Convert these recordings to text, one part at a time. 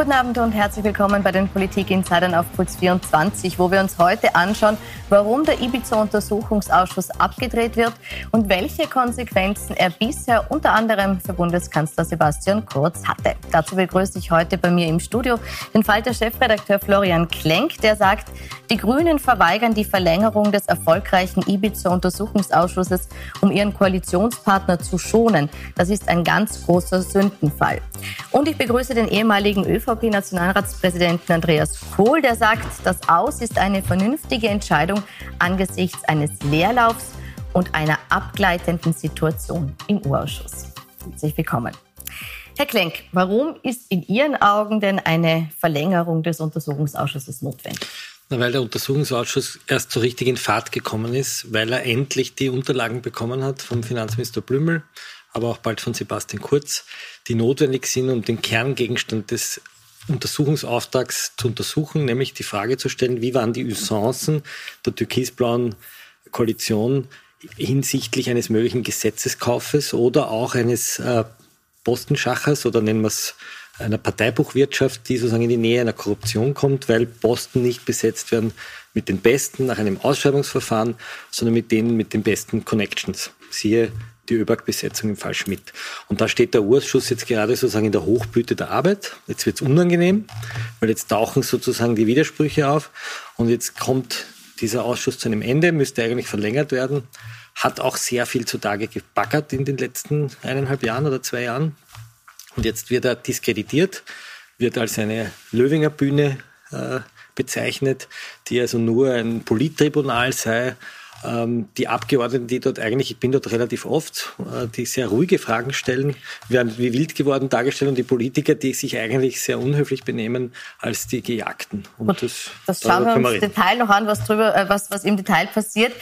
Guten Abend und herzlich willkommen bei den Politik-Insidern auf Puls 24, wo wir uns heute anschauen, warum der Ibiza-Untersuchungsausschuss abgedreht wird und welche Konsequenzen er bisher unter anderem für Bundeskanzler Sebastian Kurz hatte. Dazu begrüße ich heute bei mir im Studio den Falter-Chefredakteur Florian Klenk, der sagt, die Grünen verweigern die Verlängerung des erfolgreichen Ibiza-Untersuchungsausschusses, um ihren Koalitionspartner zu schonen. Das ist ein ganz großer Sündenfall. Und ich begrüße den ehemaligen ÖVP-Nationalratspräsidenten Andreas Kohl, der sagt, das Aus ist eine vernünftige Entscheidung angesichts eines Leerlaufs und einer abgleitenden Situation im Urausschuss. Herzlich willkommen. Herr Klenk, warum ist in Ihren Augen denn eine Verlängerung des Untersuchungsausschusses notwendig? Weil der Untersuchungsausschuss erst so richtig in Fahrt gekommen ist, weil er endlich die Unterlagen bekommen hat vom Finanzminister Blümel, aber auch bald von Sebastian Kurz, die notwendig sind, um den Kerngegenstand des Untersuchungsauftrags zu untersuchen, nämlich die Frage zu stellen, wie waren die Usancen der türkisblauen Koalition hinsichtlich eines möglichen Gesetzeskaufes oder auch eines äh, Postenschachers oder nennen wir es einer Parteibuchwirtschaft, die sozusagen in die Nähe einer Korruption kommt, weil Posten nicht besetzt werden mit den Besten nach einem Ausschreibungsverfahren, sondern mit denen mit den besten Connections. Siehe die ÖBAG-Besetzung im Fall Schmidt. Und da steht der Urschuss jetzt gerade sozusagen in der Hochblüte der Arbeit. Jetzt wird es unangenehm, weil jetzt tauchen sozusagen die Widersprüche auf und jetzt kommt dieser Ausschuss zu einem Ende, müsste eigentlich verlängert werden, hat auch sehr viel zutage gebackert in den letzten eineinhalb Jahren oder zwei Jahren. Und jetzt wird er diskreditiert, wird als eine Löwinger Bühne äh, bezeichnet, die also nur ein Polittribunal sei die Abgeordneten, die dort eigentlich, ich bin dort relativ oft, äh, die sehr ruhige Fragen stellen, werden wie wild geworden dargestellt und die Politiker, die sich eigentlich sehr unhöflich benehmen als die Gejagten. Und das, das schauen wir uns im Detail noch an, was, drüber, äh, was, was im Detail passiert.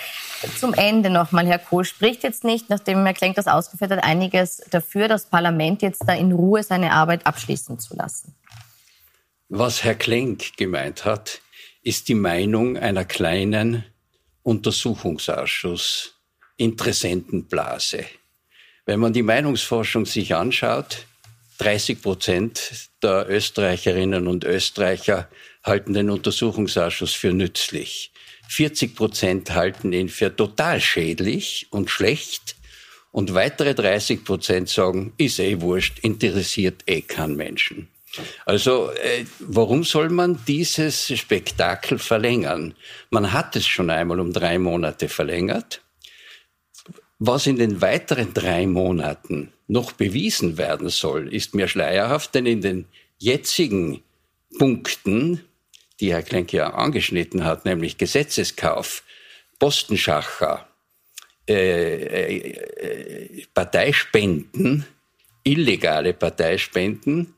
Zum Ende nochmal, Herr Kohl, spricht jetzt nicht, nachdem Herr Klenk das ausgeführt hat, einiges dafür, das Parlament jetzt da in Ruhe seine Arbeit abschließen zu lassen? Was Herr Klenk gemeint hat, ist die Meinung einer kleinen Untersuchungsausschuss, Interessentenblase. Wenn man die Meinungsforschung sich anschaut, 30 Prozent der Österreicherinnen und Österreicher halten den Untersuchungsausschuss für nützlich. 40 Prozent halten ihn für total schädlich und schlecht. Und weitere 30 Prozent sagen, ist eh wurscht, interessiert eh keinen Menschen. Also äh, warum soll man dieses Spektakel verlängern? Man hat es schon einmal um drei Monate verlängert. Was in den weiteren drei Monaten noch bewiesen werden soll, ist mir schleierhaft, denn in den jetzigen Punkten, die Herr Klenke ja angeschnitten hat, nämlich Gesetzeskauf, Postenschacher, äh, äh, äh Parteispenden, illegale Parteispenden,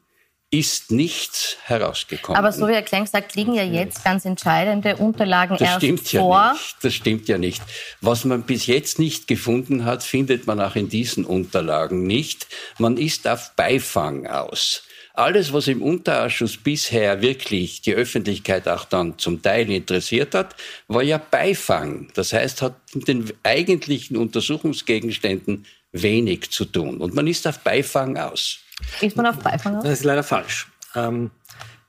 ist nichts herausgekommen. Aber so wie Herr Klenk sagt, liegen ja jetzt ganz entscheidende Unterlagen das erst stimmt vor. Ja nicht. Das stimmt ja nicht. Was man bis jetzt nicht gefunden hat, findet man auch in diesen Unterlagen nicht. Man ist auf Beifang aus. Alles, was im Unterausschuss bisher wirklich die Öffentlichkeit auch dann zum Teil interessiert hat, war ja Beifang. Das heißt, hat mit den eigentlichen Untersuchungsgegenständen wenig zu tun. Und man ist auf Beifang aus. Ist man auf Beifang aus? Das ist leider falsch. Ähm,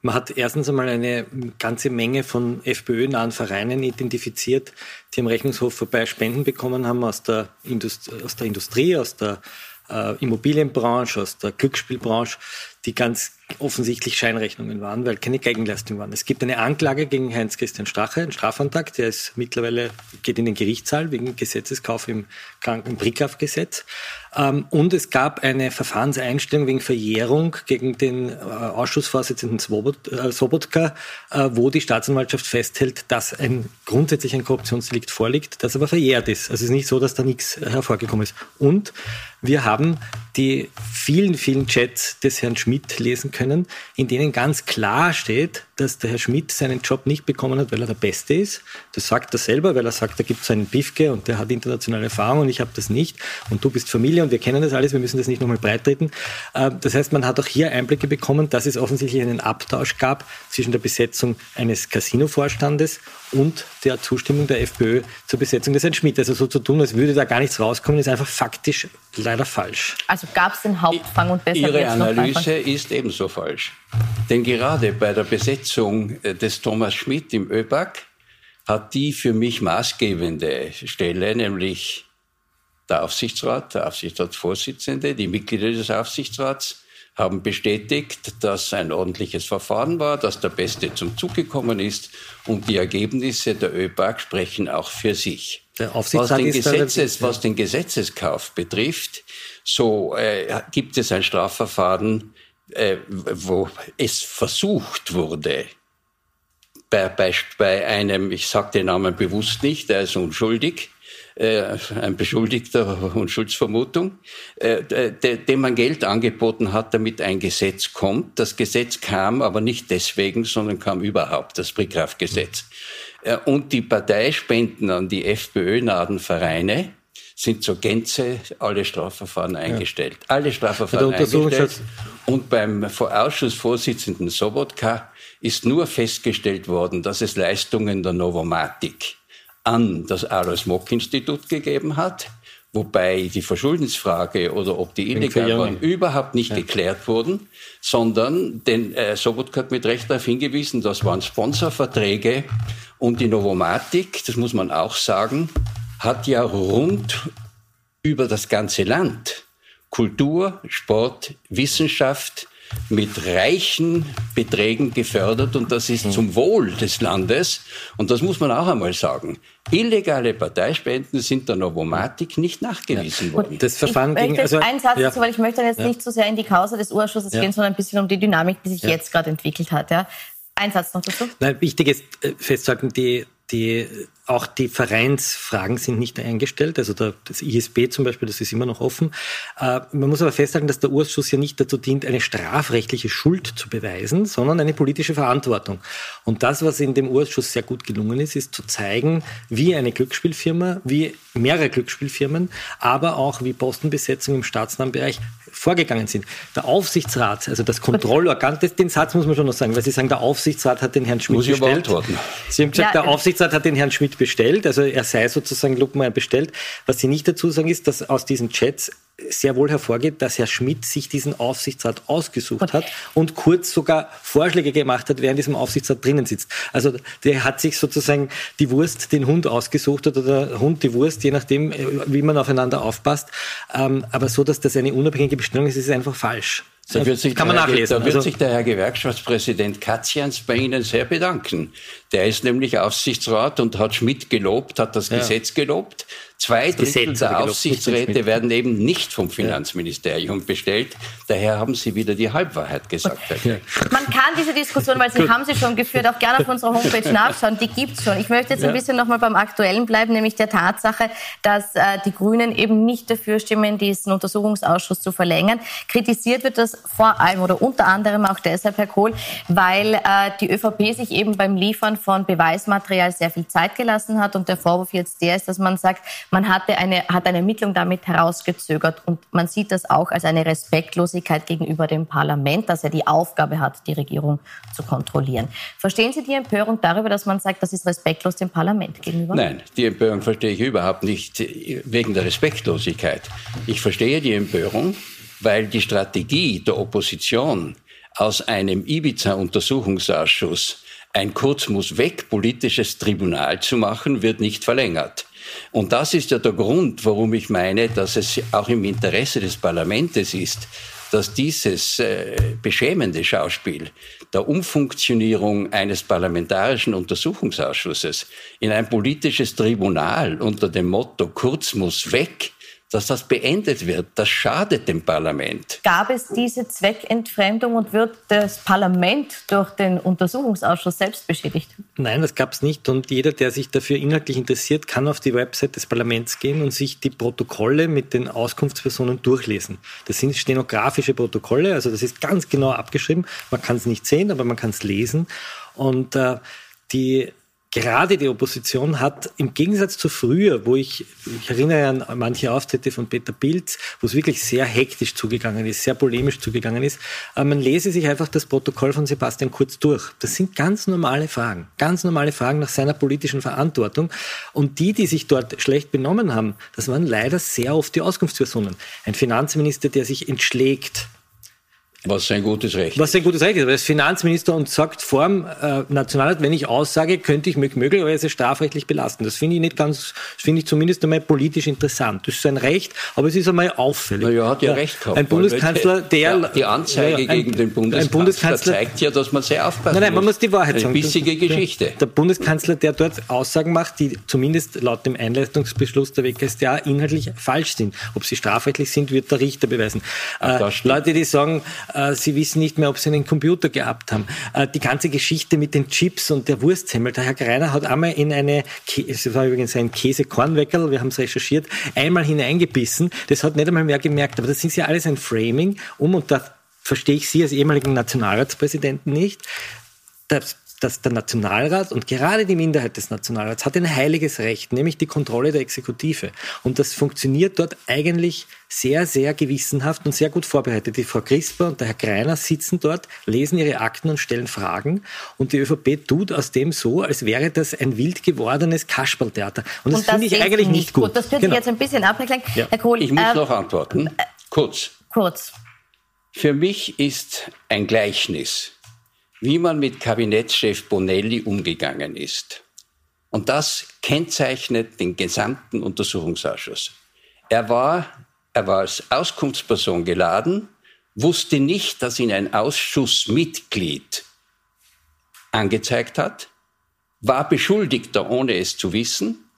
man hat erstens einmal eine ganze Menge von FPÖ-nahen Vereinen identifiziert, die am Rechnungshof vorbei Spenden bekommen haben aus der, Indust aus der Industrie, aus der äh, Immobilienbranche, aus der Glücksspielbranche, die ganz offensichtlich Scheinrechnungen waren, weil keine Gegenleistung waren. Es gibt eine Anklage gegen Heinz-Christian Strache, ein Strafantrag, der ist mittlerweile, geht in den Gerichtssaal wegen Gesetzeskauf im Kranken Brickauf-Gesetz. Ähm, und es gab eine Verfahrenseinstellung wegen Verjährung gegen den äh, Ausschussvorsitzenden äh, Sobotka, äh, wo die Staatsanwaltschaft festhält, dass ein grundsätzlich ein Korruptionsdelikt vorliegt, das aber verjährt ist. Also es ist nicht so, dass da nichts hervorgekommen ist. Und wir haben die vielen, vielen Chats des Herrn Schmidt lesen können, in denen ganz klar steht, dass der Herr Schmidt seinen Job nicht bekommen hat, weil er der Beste ist. Das sagt er selber, weil er sagt, da gibt es einen Bifke und der hat internationale Erfahrung und ich habe das nicht. Und du bist Familie und wir kennen das alles, wir müssen das nicht nochmal breitreten. Äh, das heißt, man hat auch hier Einblicke bekommen, dass es offensichtlich einen Abtausch gab zwischen der Besetzung eines Casino-Vorstandes und der Zustimmung der FPÖ zur Besetzung des Herrn Schmidt. Also so zu tun, als würde da gar nichts rauskommen, ist einfach faktisch leider falsch. Also gab es den Hauptfang und deshalb Ihre Analyse ist ebenso falsch. Denn gerade bei der Besetzung äh, des Thomas Schmidt im ÖBAG hat die für mich maßgebende Stelle, nämlich der Aufsichtsrat, der Aufsichtsratsvorsitzende, die Mitglieder des Aufsichtsrats, haben bestätigt, dass ein ordentliches Verfahren war, dass der Beste zum Zug gekommen ist und die Ergebnisse der ÖBAG sprechen auch für sich. Was den, Gesetzes, was den, Gesetzeskauf betrifft, so äh, gibt es ein Strafverfahren, äh, wo es versucht wurde, bei, bei, bei einem, ich sage den Namen bewusst nicht, der ist unschuldig, äh, ein Beschuldigter Unschuldsvermutung, äh, dem man Geld angeboten hat, damit ein Gesetz kommt. Das Gesetz kam aber nicht deswegen, sondern kam überhaupt, das Brickkraftgesetz. Äh, und die Parteispenden an die FPÖ-nahen Vereine sind zur Gänze alle Strafverfahren eingestellt. Ja. Alle Strafverfahren eingestellt. Und beim Ausschussvorsitzenden Sobotka ist nur festgestellt worden, dass es Leistungen der Novomatik an das Alois Mock Institut gegeben hat, wobei die Verschuldensfrage oder ob die illegal waren überhaupt nicht ja. geklärt wurden, sondern denn äh, Sobotka hat mit Recht darauf hingewiesen, das waren Sponsorverträge und die Novomatik, das muss man auch sagen, hat ja rund über das ganze Land Kultur, Sport, Wissenschaft, mit reichen Beträgen gefördert und das ist zum Wohl des Landes. Und das muss man auch einmal sagen. Illegale Parteispenden sind der Novomatik nicht nachgewiesen ja. worden. Das Verfahren ich möchte also, einen Satz ja. dazu, weil ich möchte jetzt ja. nicht so sehr in die Causa des Urschusses gehen, sondern ein bisschen um die Dynamik, die sich jetzt gerade entwickelt hat. Ja. Ein Satz noch dazu. Nein, wichtig ist äh, festzuhalten, die, die auch die Vereinsfragen sind nicht eingestellt. Also der, das ISB zum Beispiel, das ist immer noch offen. Äh, man muss aber festhalten, dass der Urschuss ja nicht dazu dient, eine strafrechtliche Schuld zu beweisen, sondern eine politische Verantwortung. Und das, was in dem Urschuss sehr gut gelungen ist, ist zu zeigen, wie eine Glücksspielfirma, wie mehrere Glücksspielfirmen, aber auch wie Postenbesetzung im staatsnahen Bereich vorgegangen sind. Der Aufsichtsrat, also das Kontrollorgan, das, den Satz muss man schon noch sagen, weil Sie sagen, der Aufsichtsrat hat den Herrn Schmidt muss bestellt. Sie haben gesagt, ja, der Aufsichtsrat hat den Herrn Schmidt bestellt, also er sei sozusagen Luppenmeier bestellt. Was Sie nicht dazu sagen, ist, dass aus diesen Chats sehr wohl hervorgeht, dass Herr Schmidt sich diesen Aufsichtsrat ausgesucht hat und kurz sogar Vorschläge gemacht hat, wer in diesem Aufsichtsrat drinnen sitzt. Also der hat sich sozusagen die Wurst den Hund ausgesucht oder der Hund die Wurst, je nachdem, äh, wie man aufeinander aufpasst. Ähm, aber so, dass das eine unabhängige Bestellung ist, ist einfach falsch. Da wird sich, kann man nachlesen. Da wird also, sich der Herr Gewerkschaftspräsident Katzians bei Ihnen sehr bedanken. Der ist nämlich Aufsichtsrat und hat Schmidt gelobt, hat das ja. Gesetz gelobt. Zwei Drittel der Aufsichtsräte werden eben nicht vom Finanzministerium ja. bestellt. Daher haben Sie wieder die Halbwahrheit gesagt. Ja. Man kann diese Diskussion, weil Sie haben sie schon geführt, auch gerne auf unserer Homepage nachschauen. Die gibt's schon. Ich möchte jetzt ein bisschen nochmal beim Aktuellen bleiben, nämlich der Tatsache, dass äh, die Grünen eben nicht dafür stimmen, diesen Untersuchungsausschuss zu verlängern. Kritisiert wird das vor allem oder unter anderem auch deshalb, Herr Kohl, weil äh, die ÖVP sich eben beim Liefern von Beweismaterial sehr viel Zeit gelassen hat und der Vorwurf jetzt der ist, dass man sagt, man hatte eine, hat eine Ermittlung damit herausgezögert und man sieht das auch als eine Respektlosigkeit gegenüber dem Parlament, dass er die Aufgabe hat, die Regierung zu kontrollieren. Verstehen Sie die Empörung darüber, dass man sagt, das ist respektlos dem Parlament gegenüber? Nein, die Empörung verstehe ich überhaupt nicht wegen der Respektlosigkeit. Ich verstehe die Empörung, weil die Strategie der Opposition aus einem Ibiza-Untersuchungsausschuss ein Kurz muss weg politisches Tribunal zu machen, wird nicht verlängert. Und das ist ja der Grund, warum ich meine, dass es auch im Interesse des Parlaments ist, dass dieses äh, beschämende Schauspiel der Umfunktionierung eines parlamentarischen Untersuchungsausschusses in ein politisches Tribunal unter dem Motto Kurz muss weg dass das beendet wird. Das schadet dem Parlament. Gab es diese Zweckentfremdung und wird das Parlament durch den Untersuchungsausschuss selbst beschädigt? Nein, das gab es nicht. Und jeder, der sich dafür inhaltlich interessiert, kann auf die Website des Parlaments gehen und sich die Protokolle mit den Auskunftspersonen durchlesen. Das sind stenografische Protokolle, also das ist ganz genau abgeschrieben. Man kann es nicht sehen, aber man kann es lesen. Und äh, die gerade die Opposition hat im Gegensatz zu früher, wo ich, ich erinnere an manche Auftritte von Peter Pilz, wo es wirklich sehr hektisch zugegangen ist, sehr polemisch zugegangen ist, äh, man lese sich einfach das Protokoll von Sebastian Kurz durch. Das sind ganz normale Fragen, ganz normale Fragen nach seiner politischen Verantwortung. Und die, die sich dort schlecht benommen haben, das waren leider sehr oft die Auskunftspersonen. Ein Finanzminister, der sich entschlägt, was sein gutes Recht Was sein gutes Recht ist. Er ist Finanzminister und sagt vor dem äh, Nationalrat, wenn ich aussage, könnte ich mich möglicherweise strafrechtlich belasten. Das finde ich nicht ganz, das finde ich zumindest einmal politisch interessant. Das ist sein Recht, aber es ist einmal auffällig. Na ja, hat ja, recht gehabt. Ein Bundeskanzler, der... Ja, die Anzeige ja, ein, gegen den Bundeskanzler, Bundeskanzler, zeigt ja, dass man sehr aufpassen Nein, nein, man muss die Wahrheit Eine sagen. Eine bissige Geschichte. Der Bundeskanzler, der dort Aussagen macht, die zumindest laut dem Einleitungsbeschluss der WKStA inhaltlich falsch sind. Ob sie strafrechtlich sind, wird der Richter beweisen. Äh, Leute, die sagen, sie wissen nicht, mehr, ob sie einen Computer gehabt haben. Äh, die ganze Geschichte mit den Chips und der Wurstsemmel. Der Herr Greiner hat einmal in eine, es war übrigens ein Käse-Kornweckerl, wir haben es recherchiert, einmal hineingebissen. Das hat nicht einmal mehr gemerkt. Aber das ist ja alles ein Framing, um, und da verstehe ich Sie als ehemaligen Nationalratspräsidenten nicht, dass dass der Nationalrat und gerade die Minderheit des Nationalrats hat ein heiliges Recht, nämlich die Kontrolle der Exekutive. Und das funktioniert dort eigentlich sehr, sehr gewissenhaft und sehr gut vorbereitet. Die Frau Crisper und der Herr Greiner sitzen dort, lesen ihre Akten und stellen Fragen. Und die ÖVP tut aus dem so, als wäre das ein wild gewordenes Kasperltheater. Und das, das finde ich eigentlich nicht gut. gut. Das könnte genau. ich jetzt ein bisschen abklären. Ja. Herr Kohl, ich muss äh, noch antworten. Äh, kurz. Kurz. Für mich ist ein Gleichnis wie man mit Kabinettschef Bonelli umgegangen ist. Und das kennzeichnet den gesamten Untersuchungsausschuss. Er war, er war als Auskunftsperson geladen, wusste nicht, dass ihn ein Ausschussmitglied angezeigt hat, war Beschuldigter, ohne es zu wissen.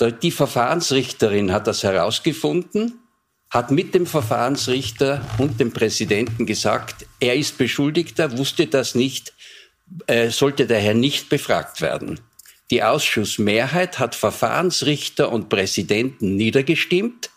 Die Verfahrensrichterin hat das herausgefunden hat mit dem Verfahrensrichter und dem Präsidenten gesagt, er ist Beschuldigter, wusste das nicht, äh, sollte daher nicht befragt werden. Die Ausschussmehrheit hat Verfahrensrichter und Präsidenten niedergestimmt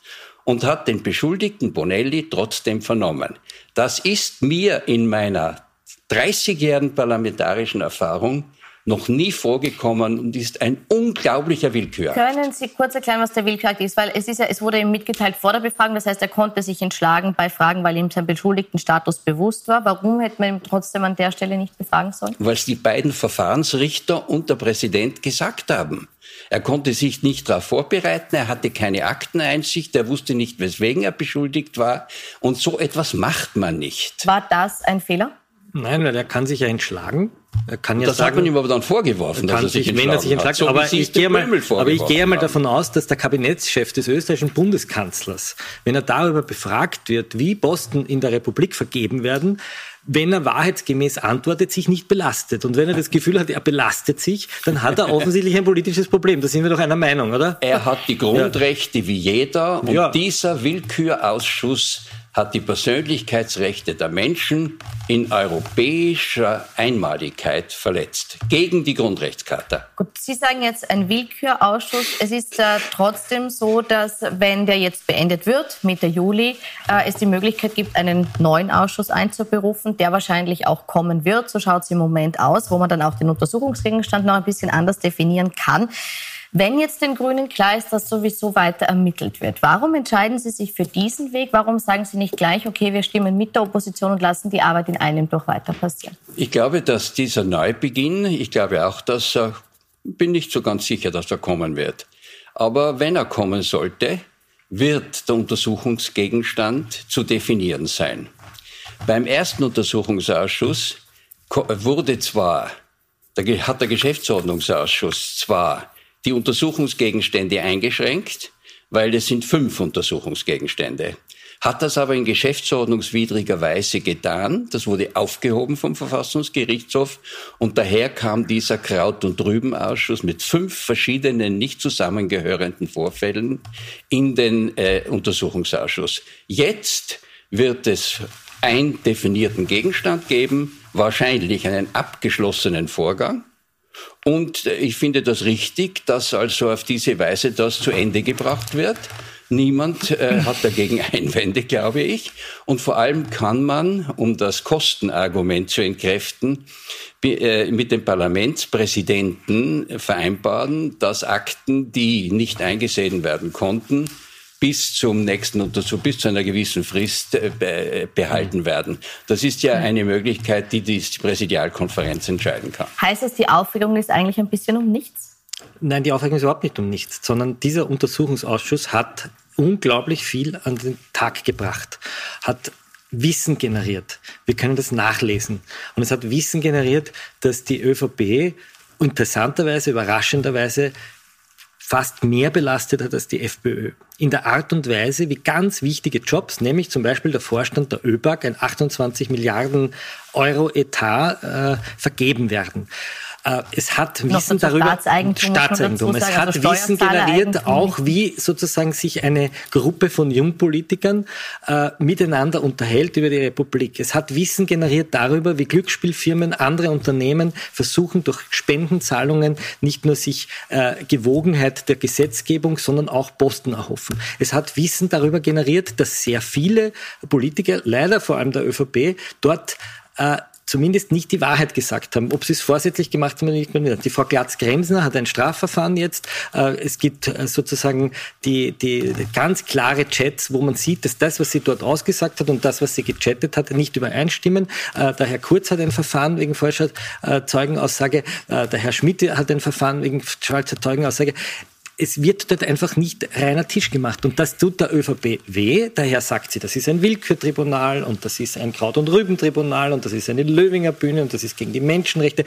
und hat den Beschuldigten Bonelli trotzdem vernommen. Das ist mir in meiner 30-jährigen parlamentarischen Erfahrung noch nie vorgekommen und ist ein unglaublicher Willkürakt. Können Sie kurz erklären, was der Willkürakt ist? Weil es, ist ja, es wurde ihm mitgeteilt vor der Befragung, das heißt, er konnte sich entschlagen bei Fragen, weil ihm sein Beschuldigtenstatus bewusst war. Warum hätte man ihn trotzdem an der Stelle nicht befragen sollen? Weil es die beiden Verfahrensrichter und der Präsident gesagt haben. Er konnte sich nicht darauf vorbereiten, er hatte keine Akteneinsicht, er wusste nicht, weswegen er beschuldigt war. Und so etwas macht man nicht. War das ein Fehler? Nein, weil er kann sich ja entschlagen. Er kann ja das sagen, hat man ihm aber dann vorgeworfen, dass er sich, sich wenn er sich entschlagen hat. So aber, ich gehe mal, aber ich gehe mal davon aus, dass der Kabinettschef des österreichischen Bundeskanzlers, wenn er darüber befragt wird, wie Posten in der Republik vergeben werden, wenn er wahrheitsgemäß antwortet, sich nicht belastet. Und wenn er das Gefühl hat, er belastet sich, dann hat er offensichtlich ein politisches Problem. Da sind wir doch einer Meinung, oder? Er hat die Grundrechte ja. wie jeder und ja. dieser Willkürausschuss hat die Persönlichkeitsrechte der Menschen in europäischer Einmaligkeit verletzt, gegen die Grundrechtscharta. Gut, Sie sagen jetzt ein Willkürausschuss. Es ist äh, trotzdem so, dass wenn der jetzt beendet wird, Mitte Juli, äh, es die Möglichkeit gibt, einen neuen Ausschuss einzuberufen, der wahrscheinlich auch kommen wird. So schaut es im Moment aus, wo man dann auch den Untersuchungsgegenstand noch ein bisschen anders definieren kann. Wenn jetzt den Grünen klar ist, dass sowieso weiter ermittelt wird, warum entscheiden Sie sich für diesen Weg? Warum sagen Sie nicht gleich, okay, wir stimmen mit der Opposition und lassen die Arbeit in einem durch weiter passieren? Ich glaube, dass dieser Neubeginn, ich glaube auch, dass bin nicht so ganz sicher, dass er kommen wird. Aber wenn er kommen sollte, wird der Untersuchungsgegenstand zu definieren sein. Beim ersten Untersuchungsausschuss wurde zwar, hat der Geschäftsordnungsausschuss zwar die Untersuchungsgegenstände eingeschränkt, weil es sind fünf Untersuchungsgegenstände. Hat das aber in geschäftsordnungswidriger Weise getan. Das wurde aufgehoben vom Verfassungsgerichtshof und daher kam dieser Kraut- und Rübenausschuss mit fünf verschiedenen nicht zusammengehörenden Vorfällen in den äh, Untersuchungsausschuss. Jetzt wird es einen definierten Gegenstand geben, wahrscheinlich einen abgeschlossenen Vorgang. Und ich finde das richtig, dass also auf diese Weise das zu Ende gebracht wird. Niemand äh, hat dagegen Einwände, glaube ich. Und vor allem kann man, um das Kostenargument zu entkräften, äh, mit dem Parlamentspräsidenten vereinbaren, dass Akten, die nicht eingesehen werden konnten, bis zum nächsten Untersuch, bis zu einer gewissen Frist äh, behalten werden. Das ist ja eine Möglichkeit, die die Präsidialkonferenz entscheiden kann. Heißt das, die Aufregung ist eigentlich ein bisschen um nichts? Nein, die Aufregung ist überhaupt nicht um nichts, sondern dieser Untersuchungsausschuss hat unglaublich viel an den Tag gebracht, hat Wissen generiert. Wir können das nachlesen. Und es hat Wissen generiert, dass die ÖVP interessanterweise, überraschenderweise fast mehr belastet hat als die FPÖ. In der Art und Weise, wie ganz wichtige Jobs, nämlich zum Beispiel der Vorstand der ÖBAG, ein 28 Milliarden Euro Etat, äh, vergeben werden. Äh, es hat Wissen darüber, Staatseigentum, Staatseigentum. es hat also Wissen generiert, auch wie sozusagen sich eine Gruppe von Jungpolitikern äh, miteinander unterhält über die Republik. Es hat Wissen generiert darüber, wie Glücksspielfirmen, andere Unternehmen versuchen durch Spendenzahlungen nicht nur sich äh, Gewogenheit der Gesetzgebung, sondern auch Posten erhoffen. Es hat Wissen darüber generiert, dass sehr viele Politiker, leider vor allem der ÖVP, dort äh, zumindest nicht die Wahrheit gesagt haben. Ob sie es vorsätzlich gemacht haben oder nicht. Die Frau Glatz-Gremsner hat ein Strafverfahren jetzt. Äh, es gibt äh, sozusagen die, die ganz klare Chats, wo man sieht, dass das, was sie dort ausgesagt hat und das, was sie gechattet hat, nicht übereinstimmen. Äh, der Herr Kurz hat ein Verfahren wegen falscher Zeugenaussage. Der Herr Schmidt hat ein Verfahren wegen falscher Zeugenaussage es wird dort einfach nicht reiner Tisch gemacht. Und das tut der ÖVP weh. Daher sagt sie, das ist ein Willkürtribunal und das ist ein Kraut- und Rübentribunal und das ist eine Löwinger Bühne und das ist gegen die Menschenrechte.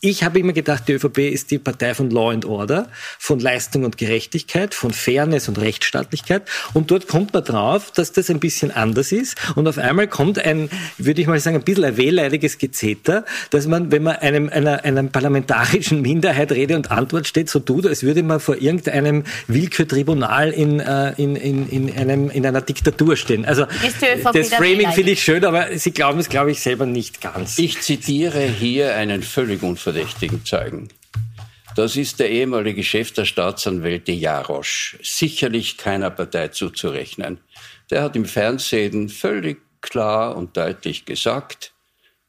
Ich habe immer gedacht, die ÖVP ist die Partei von Law and Order, von Leistung und Gerechtigkeit, von Fairness und Rechtsstaatlichkeit. Und dort kommt man drauf, dass das ein bisschen anders ist. Und auf einmal kommt ein, würde ich mal sagen, ein bisschen ein wehleidiges Gezeter, dass man, wenn man einem, einer, einer parlamentarischen Minderheit Rede und Antwort steht, so tut, als würde man vor irgendeinem einem Willkürtribunal in, äh, in, in, in, einem, in einer Diktatur stehen. Also das Framing finde ich schön, aber Sie glauben es, glaube ich, selber nicht ganz. Ich zitiere hier einen völlig unverdächtigen Zeugen. Das ist der ehemalige Chef der Staatsanwälte Jarosch, sicherlich keiner Partei zuzurechnen. Der hat im Fernsehen völlig klar und deutlich gesagt,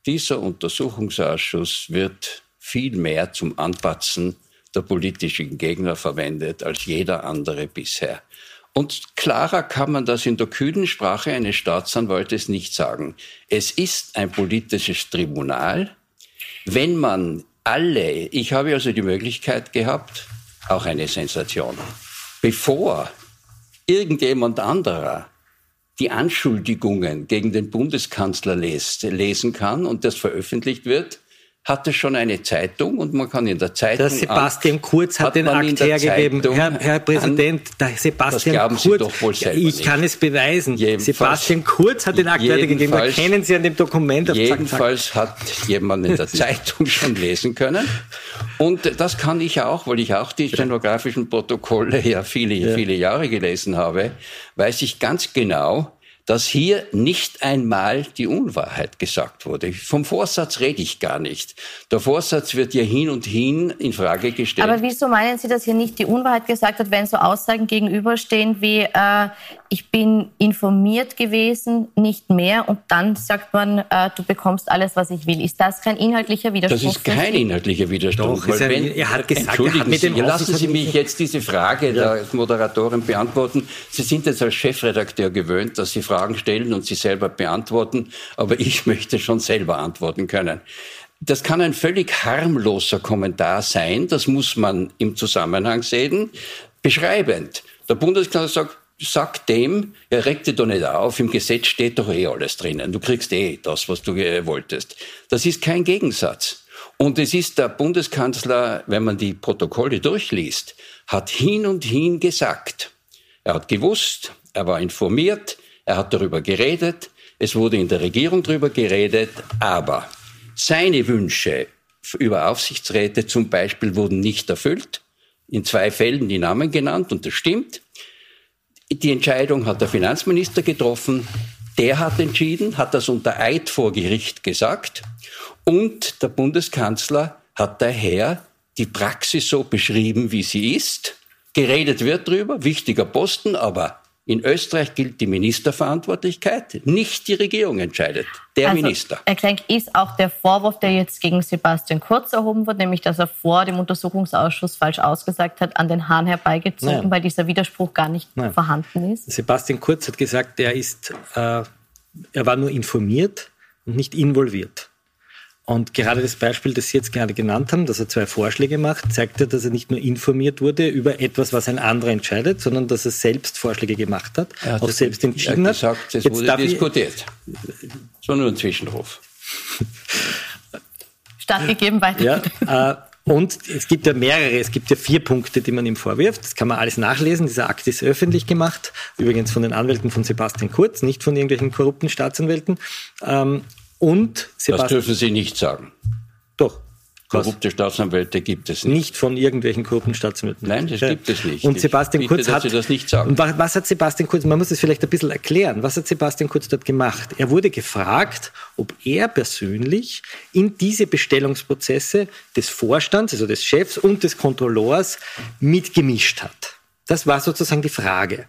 dieser Untersuchungsausschuss wird viel mehr zum Anpatzen der politischen Gegner verwendet als jeder andere bisher. Und klarer kann man das in der kühlen Sprache eines Staatsanwaltes nicht sagen. Es ist ein politisches Tribunal. Wenn man alle, ich habe also die Möglichkeit gehabt, auch eine Sensation, bevor irgendjemand anderer die Anschuldigungen gegen den Bundeskanzler lesen kann und das veröffentlicht wird, hatte schon eine Zeitung und man kann in der Zeitung. Der Sebastian Kurz hat, hat den Akt hergegeben. Herr, Herr, Präsident, der Sebastian das Kurz. Sie doch wohl selber ich nicht. kann es beweisen. Jedenfalls, Sebastian Kurz hat den Akt hergegeben. Da kennen Sie an dem Dokument. Auf jedenfalls zack, zack. hat jemand in der Zeitung schon lesen können. Und das kann ich auch, weil ich auch die stenografischen Protokolle ja viele, ja. viele Jahre gelesen habe, weiß ich ganz genau, dass hier nicht einmal die Unwahrheit gesagt wurde. Vom Vorsatz rede ich gar nicht. Der Vorsatz wird ja hin und hin in Frage gestellt. Aber wieso meinen Sie, dass hier nicht die Unwahrheit gesagt wird, wenn so Aussagen gegenüberstehen wie äh, ich bin informiert gewesen, nicht mehr und dann sagt man, äh, du bekommst alles, was ich will. Ist das kein inhaltlicher Widerspruch? Das ist kein inhaltlicher Widerspruch. Doch, wenn, er hat gesagt, entschuldigen er hat Sie, lassen Sie mich jetzt diese Frage ja. der Moderatorin beantworten. Sie sind jetzt als Chefredakteur gewöhnt, dass Sie Fragen stellen und sie selber beantworten, aber ich möchte schon selber antworten können. Das kann ein völlig harmloser Kommentar sein, das muss man im Zusammenhang sehen, beschreibend. Der Bundeskanzler sagt, sagt dem, er regt dich doch nicht auf, im Gesetz steht doch eh alles drinnen, du kriegst eh das, was du äh, wolltest. Das ist kein Gegensatz. Und es ist der Bundeskanzler, wenn man die Protokolle durchliest, hat hin und hin gesagt, er hat gewusst, er war informiert, er hat darüber geredet, es wurde in der Regierung darüber geredet, aber seine Wünsche über Aufsichtsräte zum Beispiel wurden nicht erfüllt. In zwei Fällen die Namen genannt und das stimmt. Die Entscheidung hat der Finanzminister getroffen. Der hat entschieden, hat das unter Eid vor Gericht gesagt. Und der Bundeskanzler hat daher die Praxis so beschrieben, wie sie ist. Geredet wird drüber, wichtiger Posten, aber In Österreich gilt die Ministerverantwortlichkeit, nicht die Regierung entscheidet, der also, Minister. Herr Klenk, ist auch der Vorwurf, der jetzt gegen Sebastian Kurz erhoben wird, nämlich dass er vor dem Untersuchungsausschuss falsch ausgesagt hat, an den Hahn herbeigezogen, Nein. weil dieser Widerspruch gar nicht Nein. vorhanden ist? Sebastian Kurz hat gesagt, er, ist, äh, er war nur informiert und nicht involviert. Und gerade das Beispiel, das Sie jetzt gerade genannt haben, dass er zwei Vorschläge macht, zeigt ja, dass er nicht nur informiert wurde über etwas, was ein anderer entscheidet, sondern dass er selbst Vorschläge gemacht hat, ja, auch selbst entschieden hat. Gesagt, es wurde diskutiert. Das war nur ein Zwischenruf. Stattgegeben weiter. Ja, äh, und es gibt ja mehrere, es gibt ja vier Punkte, die man ihm vorwirft. Das kann man alles nachlesen. Dieser Akt ist öffentlich gemacht, übrigens von den Anwälten von Sebastian Kurz, nicht von irgendwelchen korrupten Staatsanwälten. Ähm, und Sebastian. Das dürfen Sie nicht sagen. Doch. Korrupte Staatsanwälte gibt es nicht. Nicht von irgendwelchen korrupten Staatsanwälten. Nein, das gibt es nicht. Und Sebastian bitte, Kurz hat. das nicht sagen. Und was hat Sebastian Kurz, man muss es vielleicht ein bisschen erklären, was hat Sebastian Kurz dort gemacht? Er wurde gefragt, ob er persönlich in diese Bestellungsprozesse des Vorstands, also des Chefs und des Kontrolleurs mitgemischt hat. Das war sozusagen die Frage.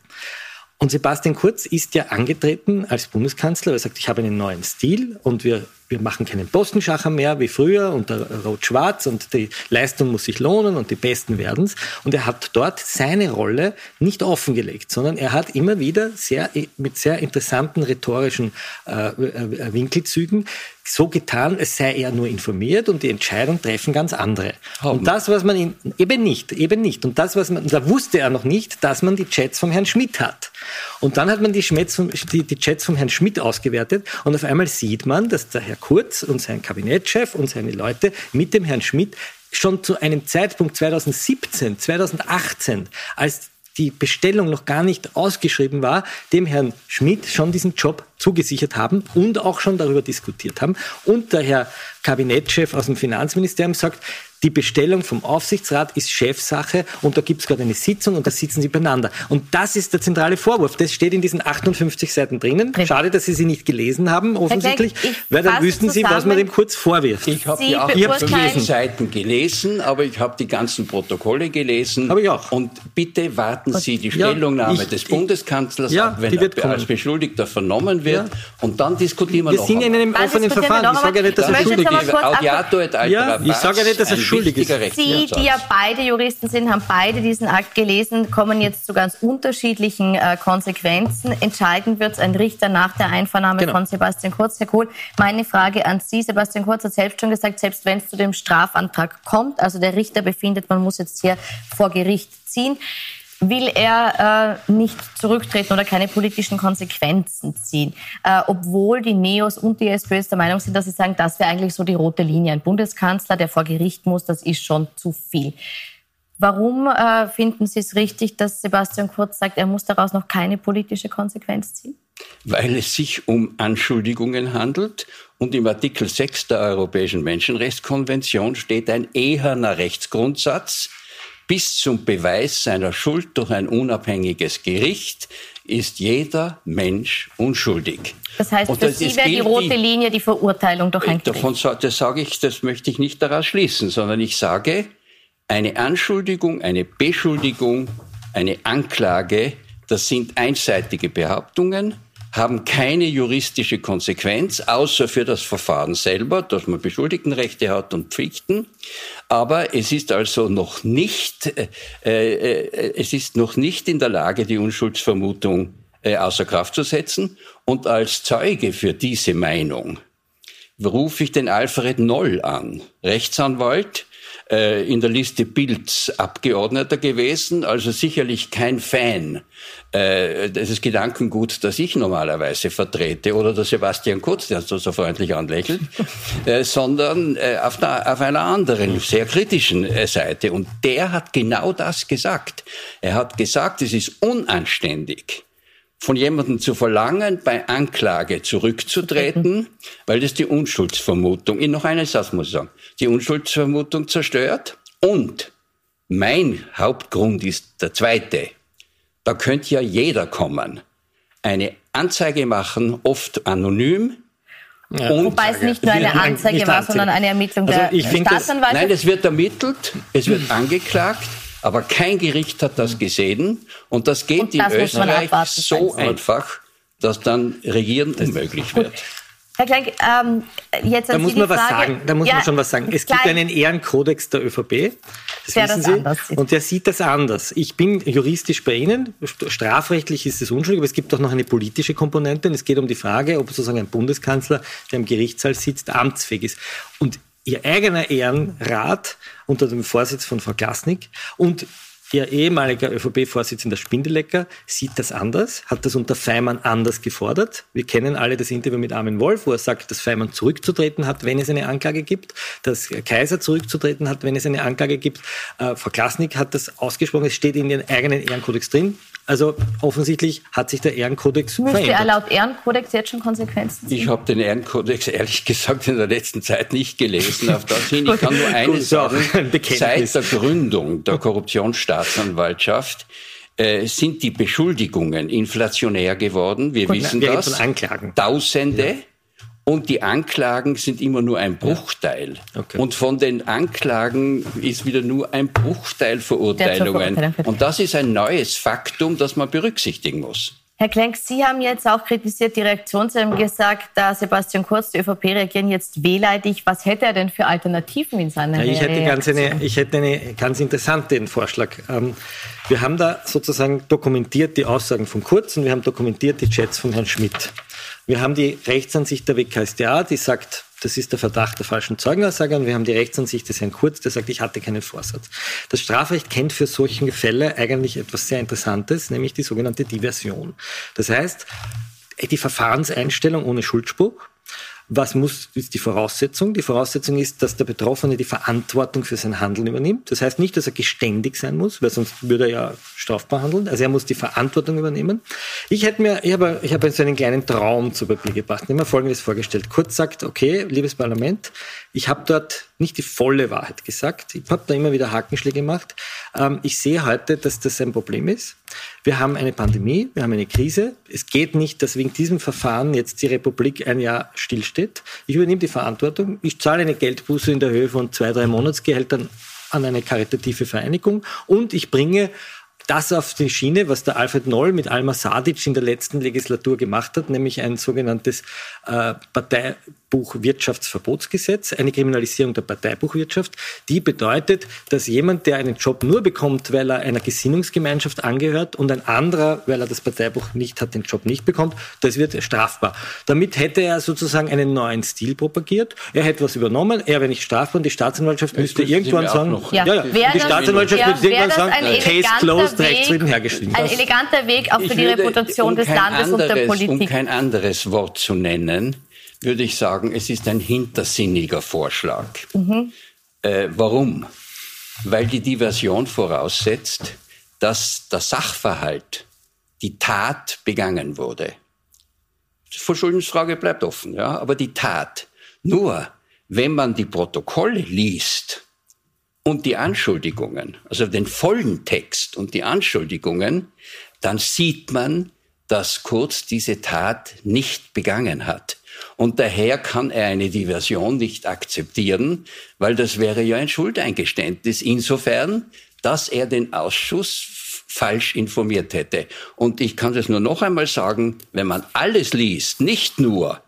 Und Sebastian Kurz ist ja angetreten als Bundeskanzler. Er sagt, ich habe einen neuen Stil und wir wir machen keinen Postenschacher mehr wie früher und Rot-Schwarz und die Leistung muss sich lohnen und die Besten werden's. Und er hat dort seine Rolle nicht offengelegt, sondern er hat immer wieder sehr, mit sehr interessanten rhetorischen äh, äh Winkelzügen so getan, es sei er nur informiert und die Entscheidung treffen ganz andere. Haben. Und das, was man ihn, eben nicht, eben nicht. Und das, was man, da wusste er noch nicht, dass man die Chats vom Herrn Schmidt hat. Und dann hat man die, Chats vom, die, die Chats vom Herrn Schmidt ausgewertet und auf einmal sieht man, dass der Herr Kurz und sein Kabinettschef und seine Leute mit dem Herrn Schmidt schon zu einem Zeitpunkt 2017, 2018, als die Bestellung noch gar nicht ausgeschrieben war, dem Herrn Schmidt schon diesen Job zugesichert haben und auch schon darüber diskutiert haben. Und der Herr Kabinettschef aus dem Finanzministerium sagt, die Bestellung vom Aufsichtsrat ist Chefsache und da gibt es gerade eine Sitzung und da sitzen sie beieinander. Und das ist der zentrale Vorwurf. Das steht in diesen 58 Seiten drinnen. Schade, dass Sie sie nicht gelesen haben, offensichtlich, weil dann wüssten Sie, was man dem kurz vorwirft. Ich habe die 58 Seiten gelesen, aber ich habe die ganzen Protokolle gelesen. Habe ich auch. Und bitte warten Sie die Stellungnahme ja, ich, des Bundeskanzlers ja, ab, wenn er als Beschuldigter vernommen wird. Ja. Und dann diskutieren wir, wir noch. Wir sind in einem offenen Verfahren. Ich sage ja nicht, dass er schuldig ist. Ich sage ja nicht, dass er schuldig ist. Sie, die ja beide Juristen sind, haben beide diesen Akt gelesen, kommen jetzt zu ganz unterschiedlichen äh, Konsequenzen. Entscheiden wird ein Richter nach der Einvernahme genau. von Sebastian Kurz. Herr Kohl, meine Frage an Sie. Sebastian Kurz hat selbst schon gesagt, selbst wenn es zu dem Strafantrag kommt, also der Richter befindet, man muss jetzt hier vor Gericht ziehen, will er äh, nicht zurücktreten oder keine politischen Konsequenzen ziehen. Äh, obwohl die Neos und die SPÖs der Meinung sind, dass sie sagen, das wäre eigentlich so die rote Linie. Ein Bundeskanzler, der vor Gericht muss, das ist schon zu viel. Warum äh, finden Sie es richtig, dass Sebastian Kurz sagt, er muss daraus noch keine politische Konsequenz ziehen? Weil es sich um Anschuldigungen handelt und im Artikel 6 der Europäischen Menschenrechtskonvention steht ein eherner Rechtsgrundsatz, bis zum Beweis seiner Schuld durch ein unabhängiges Gericht ist jeder Mensch unschuldig. Das heißt, für das, Sie wäre die rote Linie die Verurteilung durch ein Gericht? Davon das sage ich, das möchte ich nicht daraus schließen, sondern ich sage, eine Anschuldigung, eine Beschuldigung, eine Anklage, das sind einseitige Behauptungen haben keine juristische Konsequenz, außer für das Verfahren selber, dass man Beschuldigtenrechte hat und Pflichten. Aber es ist also noch nicht, äh, äh, es ist noch nicht in der Lage, die Unschuldsvermutung äh, außer Kraft zu setzen. Und als Zeuge für diese Meinung rufe ich den Alfred Noll an, Rechtsanwalt, äh, in der Liste Bilds Abgeordneter gewesen, also sicherlich kein Fan äh, des Gedankengut, das ich normalerweise vertrete, oder der Sebastian Kurz, der so, so freundlich anlächelt, äh, sondern äh, auf, einer, auf einer anderen, sehr kritischen äh, Seite. Und der hat genau das gesagt. Er hat gesagt, es ist unanständig, von jemandem zu verlangen, bei Anklage zurückzutreten, weil das die Unschuldsvermutung, in noch einen Satz muss ich sagen, die Unschuldsvermutung zerstört. Und mein Hauptgrund ist der zweite. Da könnte ja jeder kommen. Eine Anzeige machen, oft anonym, ja, Wobei es nicht nur eine Anzeige war, sondern eine Ermittlung also der Staatsanwaltschaft. Nein, es wird ermittelt, es wird angeklagt Aber kein Gericht hat das gesehen und das geht und das in Österreich so einfach, dass dann Regieren unmöglich wird. Herr Klenk, ähm, jetzt da muss man was sagen. Da muss ja, man schon was sagen. Es gibt einen Ehrenkodex der ÖVP. Das der wissen das Sie. Und der sieht das anders. Ich bin juristisch bei Ihnen. Strafrechtlich ist es unschuldig, aber es gibt auch noch eine politische Komponente. Und es geht um die Frage, ob sozusagen ein Bundeskanzler, der im Gerichtssaal sitzt, amtsfähig ist. Und Ihr eigener Ehrenrat unter dem Vorsitz von Frau Klasnik und Ihr ehemaliger ÖVP-Vorsitzender Spindelecker sieht das anders, hat das unter Feimann anders gefordert. Wir kennen alle das Interview mit Armin Wolf, wo er sagt, dass Feimann zurückzutreten hat, wenn es eine Anklage gibt, dass Kaiser zurückzutreten hat, wenn es eine Anklage gibt. Äh, Frau Klasnik hat das ausgesprochen, es steht in ihren eigenen Ehrenkodex drin. Also offensichtlich hat sich der Ehrenkodex Müsste verändert. er laut Ehrenkodex jetzt schon Konsequenzen ziehen? Ich habe den Ehrenkodex ehrlich gesagt in der letzten Zeit nicht gelesen. Auf das hin, ich kann nur eines sagen. Seit der Gründung der Korruptionsstaatsanwaltschaft äh, sind die Beschuldigungen inflationär geworden. Wir Gut, wissen wir das. Tausende. Ja. Und die Anklagen sind immer nur ein Bruchteil. Okay. Und von den Anklagen ist wieder nur ein Bruchteil Verurteilungen. Und das ist ein neues Faktum, das man berücksichtigen muss. Herr Klenk, Sie haben jetzt auch kritisiert die Reaktion. Sie haben gesagt, da Sebastian Kurz, die ÖVP reagieren jetzt wehleidig. Was hätte er denn für Alternativen in seiner ja, ich hätte ganz eine, Ich hätte einen ganz interessanten Vorschlag. Ähm, wir haben da sozusagen dokumentiert die Aussagen von Kurz und wir haben dokumentiert die Chats von Herrn Schmidt. Wir haben die Rechtsansicht der WKStA, die sagt, das ist der Verdacht der falschen Zeugenaussage. Und wir haben die Rechtsansicht des Herrn Kurz, der sagt, ich hatte keinen Vorsatz. Das Strafrecht kennt für solche Fälle eigentlich etwas sehr Interessantes, nämlich die sogenannte Diversion. Das heißt, die Verfahrenseinstellung ohne Schuldspruch was muss, ist die Voraussetzung? Die Voraussetzung ist, dass der Betroffene die Verantwortung für sein Handeln übernimmt. Das heißt nicht, dass er geständig sein muss, weil sonst würde er ja strafbar handeln. Also er muss die Verantwortung übernehmen. Ich hätte mir, ich habe, ich habe so einen kleinen Traum zu Papier gebracht. Ich habe mir Folgendes vorgestellt. Kurz sagt, okay, liebes Parlament, ich habe dort nicht die volle Wahrheit gesagt. Ich habe da immer wieder Hakenschläge gemacht. Ähm, ich sehe heute, dass das ein Problem ist. Wir haben eine Pandemie, wir haben eine Krise. Es geht nicht, dass wegen diesem Verfahren jetzt die Republik ein Jahr stillsteht. Ich übernehme die Verantwortung. Ich zahle eine Geldbuße in der Höhe von zwei, drei Monatsgehältern an eine karitative Vereinigung und ich bringe das auf die Schiene, was der Alfred Noll mit Alma Sadic in der letzten Legislatur gemacht hat, nämlich ein sogenanntes äh, Parteibuchwirtschaftsverbotsgesetz, eine Kriminalisierung der Parteibuchwirtschaft, die bedeutet, dass jemand, der einen Job nur bekommt, weil er einer Gesinnungsgemeinschaft angehört und ein anderer, weil er das Parteibuch nicht hat, den Job nicht bekommt, das wird strafbar. Damit hätte er sozusagen einen neuen Stil propagiert. Er hätte was übernommen, er wäre nicht strafbar und die Staatsanwaltschaft müsste irgendwann sagen, ja, ja, ja. die Staatsanwaltschaft müsste irgendwann sagen, Case closed rechtswidrig hergeschrieben. Ein eleganter Weg auch für die Reputation um des Landes anderes, und der Politik. Um kein anderes Wort zu nennen, würde ich sagen, es ist ein hintersinniger Vorschlag. Mhm. Äh, warum? Weil die Diversion voraussetzt, dass der Sachverhalt, die Tat begangen wurde. Die Verschuldungsfrage bleibt offen, ja, aber die Tat. Nur, wenn man die Protokolle liest, und die Anschuldigungen, also den vollen Text und die Anschuldigungen, dann sieht man, dass Kurz diese Tat nicht begangen hat. Und daher kann er eine Diversion nicht akzeptieren, weil das wäre ja ein Schuldeingeständnis insofern, dass er den Ausschuss falsch informiert hätte. Und ich kann das nur noch einmal sagen, wenn man alles liest, nicht nur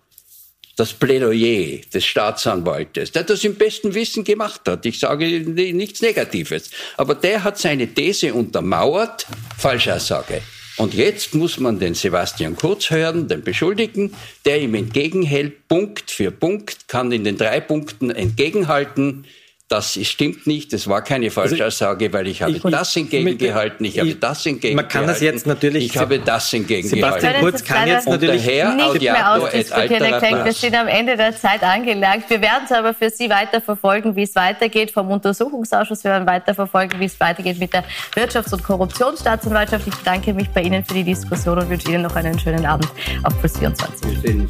das Plädoyer des Staatsanwaltes, der das im besten Wissen gemacht hat. Ich sage nichts Negatives. Aber der hat seine These untermauert, Falschaussage. Und jetzt muss man den Sebastian Kurz hören, den Beschuldigten, der ihm entgegenhält, Punkt für Punkt, kann in den drei Punkten entgegenhalten, das stimmt nicht, das war keine Falschaussage, weil ich habe ich, das entgegengehalten, ich, ich habe das entgegengehalten. Man kann das jetzt natürlich. Ich habe das entgegengehalten. Sebastian Kurz kann jetzt natürlich daher nicht mehr ausdiskutieren. Denke, wir sind am Ende der Zeit angelangt. Wir werden es aber für Sie weiter verfolgen, wie es weitergeht vom Untersuchungsausschuss. Wir werden weiter verfolgen, wie es weitergeht mit der Wirtschafts- und Korruptionsstaatsanwaltschaft. Ich bedanke mich bei Ihnen für die Diskussion und wünsche Ihnen noch einen schönen Abend auf Plus 24.